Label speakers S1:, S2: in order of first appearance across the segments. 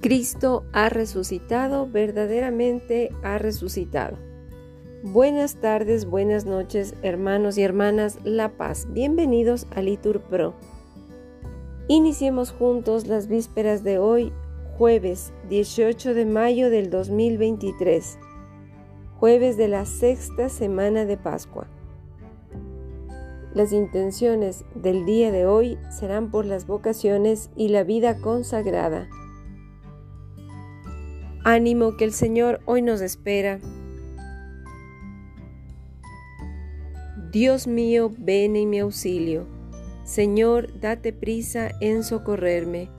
S1: Cristo ha resucitado, verdaderamente ha resucitado. Buenas tardes, buenas noches, hermanos y hermanas La Paz. Bienvenidos a Litur Pro. Iniciemos juntos las vísperas de hoy, jueves 18 de mayo del 2023, jueves de la sexta semana de Pascua. Las intenciones del día de hoy serán por las vocaciones y la vida consagrada Ánimo que el Señor hoy nos espera. Dios mío, ven en mi auxilio. Señor, date prisa en socorrerme.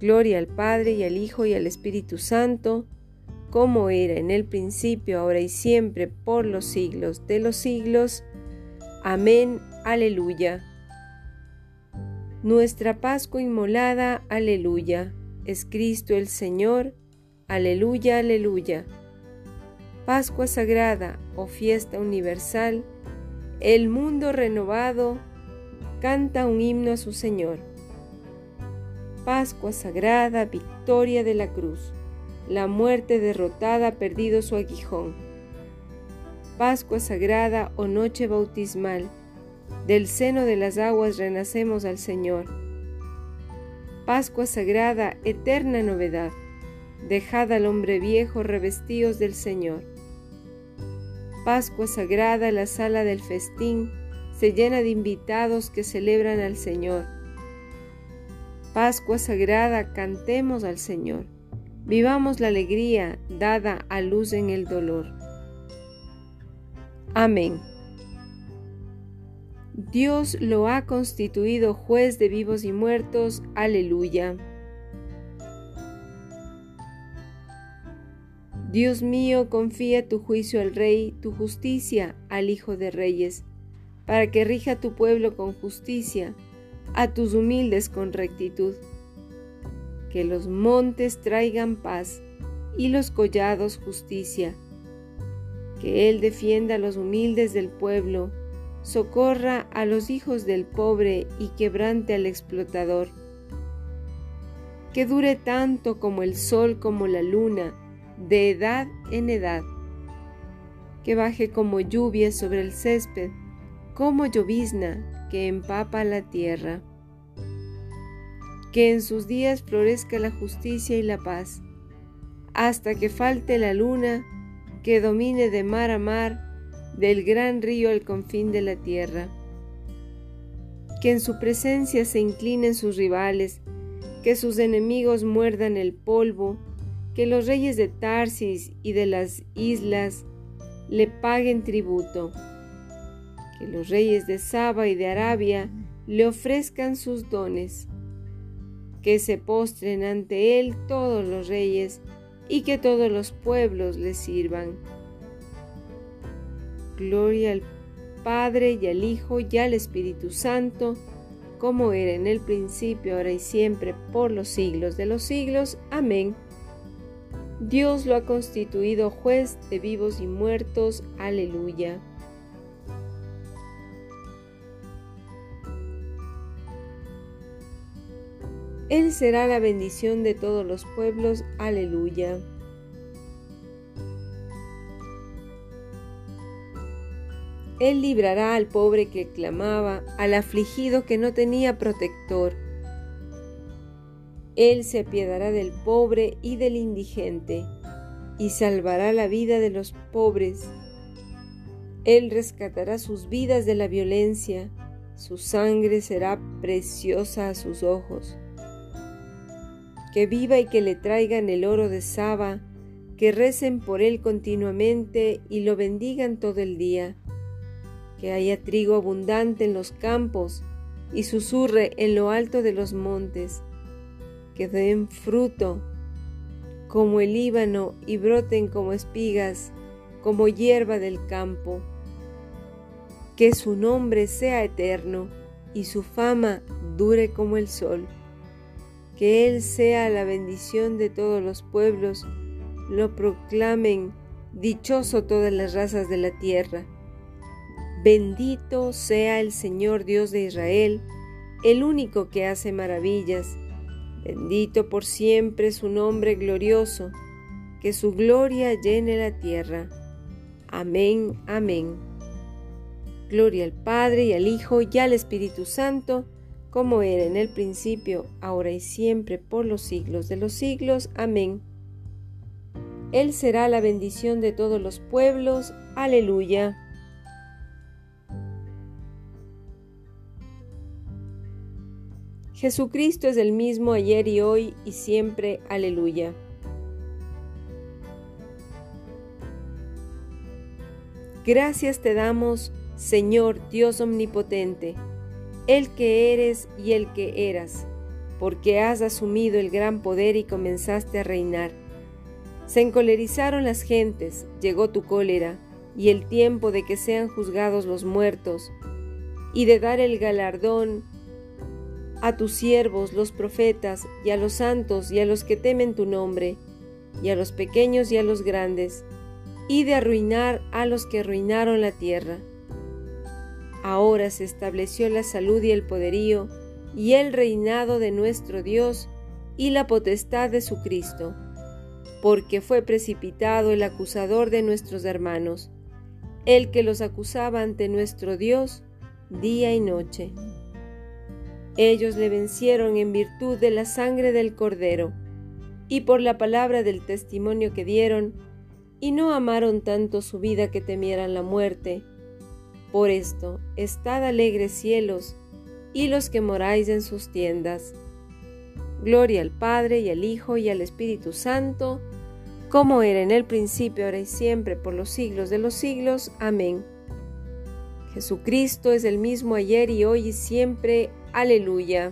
S1: Gloria al Padre y al Hijo y al Espíritu Santo, como era en el principio, ahora y siempre, por los siglos de los siglos. Amén. Aleluya. Nuestra Pascua inmolada, aleluya. Es Cristo el Señor Aleluya, aleluya. Pascua Sagrada o fiesta universal, el mundo renovado canta un himno a su Señor. Pascua Sagrada, victoria de la cruz, la muerte derrotada ha perdido su aguijón. Pascua Sagrada o noche bautismal, del seno de las aguas renacemos al Señor. Pascua Sagrada, eterna novedad Dejad al hombre viejo revestidos del Señor. Pascua sagrada, la sala del festín se llena de invitados que celebran al Señor. Pascua sagrada, cantemos al Señor. Vivamos la alegría dada a luz en el dolor. Amén. Dios lo ha constituido juez de vivos y muertos. Aleluya. Dios mío, confía tu juicio al Rey, tu justicia al Hijo de Reyes, para que rija tu pueblo con justicia, a tus humildes con rectitud. Que los montes traigan paz y los collados justicia. Que Él defienda a los humildes del pueblo, socorra a los hijos del pobre y quebrante al explotador. Que dure tanto como el sol como la luna, de edad en edad, que baje como lluvia sobre el césped, como llovizna que empapa la tierra. Que en sus días florezca la justicia y la paz, hasta que falte la luna que domine de mar a mar, del gran río al confín de la tierra. Que en su presencia se inclinen sus rivales, que sus enemigos muerdan el polvo, que los reyes de Tarsis y de las islas le paguen tributo, que los reyes de Saba y de Arabia le ofrezcan sus dones, que se postren ante él todos los reyes y que todos los pueblos le sirvan. Gloria al Padre y al Hijo y al Espíritu Santo, como era en el principio, ahora y siempre, por los siglos de los siglos. Amén. Dios lo ha constituido juez de vivos y muertos. Aleluya. Él será la bendición de todos los pueblos. Aleluya. Él librará al pobre que clamaba, al afligido que no tenía protector él se apiadará del pobre y del indigente, y salvará la vida de los pobres. Él rescatará sus vidas de la violencia, su sangre será preciosa a sus ojos. Que viva y que le traigan el oro de Saba, que recen por él continuamente y lo bendigan todo el día. Que haya trigo abundante en los campos y susurre en lo alto de los montes que den fruto como el Líbano y broten como espigas, como hierba del campo. Que su nombre sea eterno y su fama dure como el sol. Que Él sea la bendición de todos los pueblos, lo proclamen dichoso todas las razas de la tierra. Bendito sea el Señor Dios de Israel, el único que hace maravillas Bendito por siempre su nombre glorioso, que su gloria llene la tierra. Amén, amén. Gloria al Padre y al Hijo y al Espíritu Santo, como era en el principio, ahora y siempre, por los siglos de los siglos. Amén. Él será la bendición de todos los pueblos. Aleluya. Jesucristo es el mismo ayer y hoy y siempre. Aleluya. Gracias te damos, Señor Dios Omnipotente, el que eres y el que eras, porque has asumido el gran poder y comenzaste a reinar. Se encolerizaron las gentes, llegó tu cólera, y el tiempo de que sean juzgados los muertos, y de dar el galardón a tus siervos, los profetas, y a los santos, y a los que temen tu nombre, y a los pequeños y a los grandes, y de arruinar a los que arruinaron la tierra. Ahora se estableció la salud y el poderío, y el reinado de nuestro Dios, y la potestad de su Cristo, porque fue precipitado el acusador de nuestros hermanos, el que los acusaba ante nuestro Dios día y noche. Ellos le vencieron en virtud de la sangre del Cordero y por la palabra del testimonio que dieron, y no amaron tanto su vida que temieran la muerte. Por esto, estad alegres cielos, y los que moráis en sus tiendas. Gloria al Padre y al Hijo y al Espíritu Santo, como era en el principio, ahora y siempre, por los siglos de los siglos. Amén. Jesucristo es el mismo ayer y hoy y siempre. Aleluya.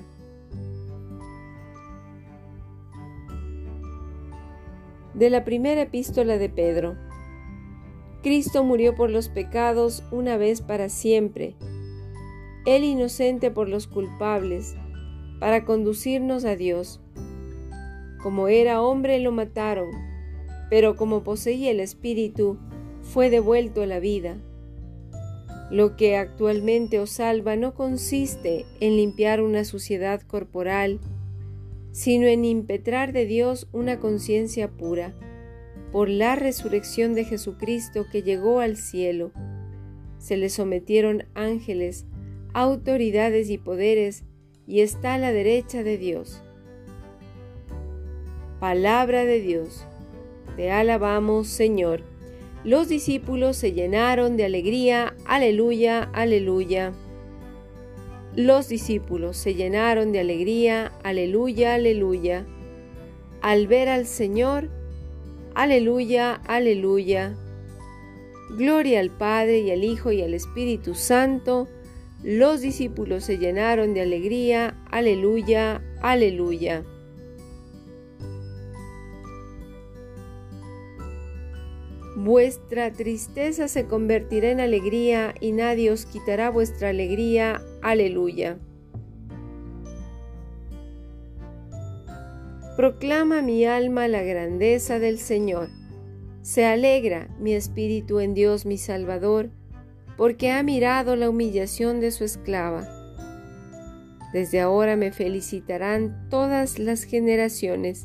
S1: De la primera epístola de Pedro. Cristo murió por los pecados una vez para siempre, el inocente por los culpables, para conducirnos a Dios. Como era hombre lo mataron, pero como poseía el Espíritu, fue devuelto a la vida. Lo que actualmente os salva no consiste en limpiar una suciedad corporal, sino en impetrar de Dios una conciencia pura, por la resurrección de Jesucristo que llegó al cielo. Se le sometieron ángeles, autoridades y poderes, y está a la derecha de Dios. Palabra de Dios. Te alabamos, Señor. Los discípulos se llenaron de alegría, aleluya, aleluya. Los discípulos se llenaron de alegría, aleluya, aleluya. Al ver al Señor, aleluya, aleluya. Gloria al Padre y al Hijo y al Espíritu Santo. Los discípulos se llenaron de alegría, aleluya, aleluya. Vuestra tristeza se convertirá en alegría y nadie os quitará vuestra alegría. Aleluya. Proclama mi alma la grandeza del Señor. Se alegra mi espíritu en Dios mi Salvador, porque ha mirado la humillación de su esclava. Desde ahora me felicitarán todas las generaciones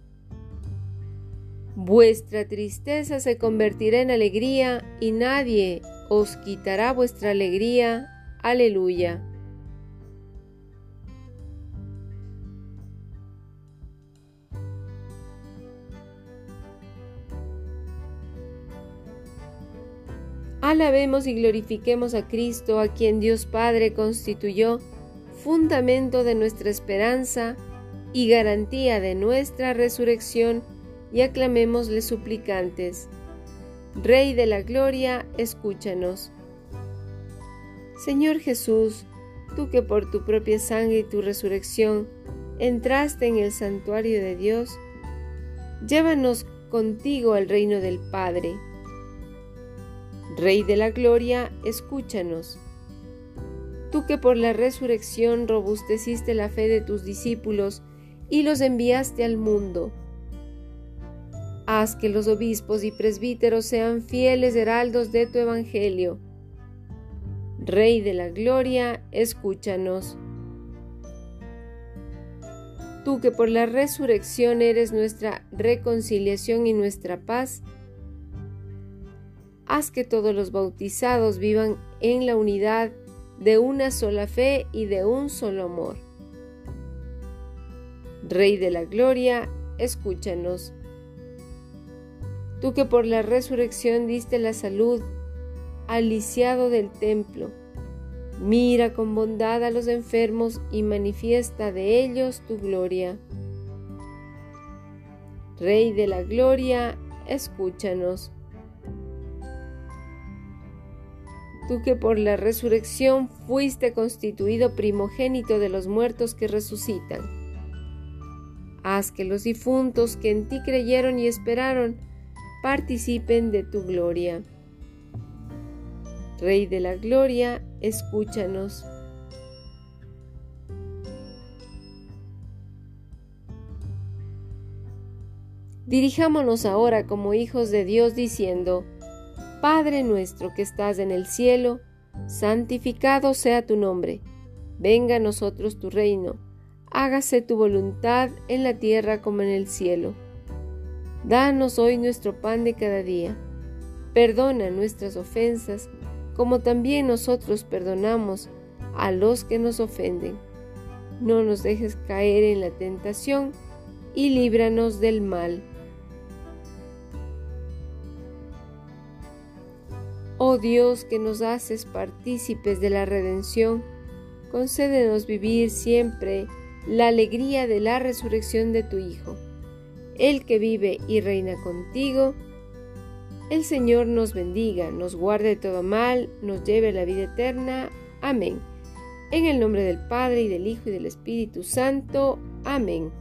S1: Vuestra tristeza se convertirá en alegría y nadie os quitará vuestra alegría. Aleluya. Alabemos y glorifiquemos a Cristo, a quien Dios Padre constituyó fundamento de nuestra esperanza y garantía de nuestra resurrección, y aclamémosle suplicantes. Rey de la Gloria, escúchanos. Señor Jesús, tú que por tu propia sangre y tu resurrección entraste en el santuario de Dios, llévanos contigo al reino del Padre. Rey de la Gloria, escúchanos. Tú que por la resurrección robusteciste la fe de tus discípulos y los enviaste al mundo, haz que los obispos y presbíteros sean fieles heraldos de tu Evangelio. Rey de la Gloria, escúchanos. Tú que por la resurrección eres nuestra reconciliación y nuestra paz, haz que todos los bautizados vivan en la unidad de una sola fe y de un solo amor. Rey de la Gloria, escúchanos. Tú que por la resurrección diste la salud al lisiado del templo, mira con bondad a los enfermos y manifiesta de ellos tu gloria. Rey de la Gloria, escúchanos. tú que por la resurrección fuiste constituido primogénito de los muertos que resucitan. Haz que los difuntos que en ti creyeron y esperaron participen de tu gloria. Rey de la Gloria, escúchanos. Dirijámonos ahora como hijos de Dios diciendo, Padre nuestro que estás en el cielo, santificado sea tu nombre. Venga a nosotros tu reino. Hágase tu voluntad en la tierra como en el cielo. Danos hoy nuestro pan de cada día. Perdona nuestras ofensas, como también nosotros perdonamos a los que nos ofenden. No nos dejes caer en la tentación y líbranos del mal. Oh Dios que nos haces partícipes de la redención, concédenos vivir siempre la alegría de la resurrección de tu Hijo, el que vive y reina contigo. El Señor nos bendiga, nos guarde de todo mal, nos lleve a la vida eterna. Amén. En el nombre del Padre y del Hijo y del Espíritu Santo. Amén.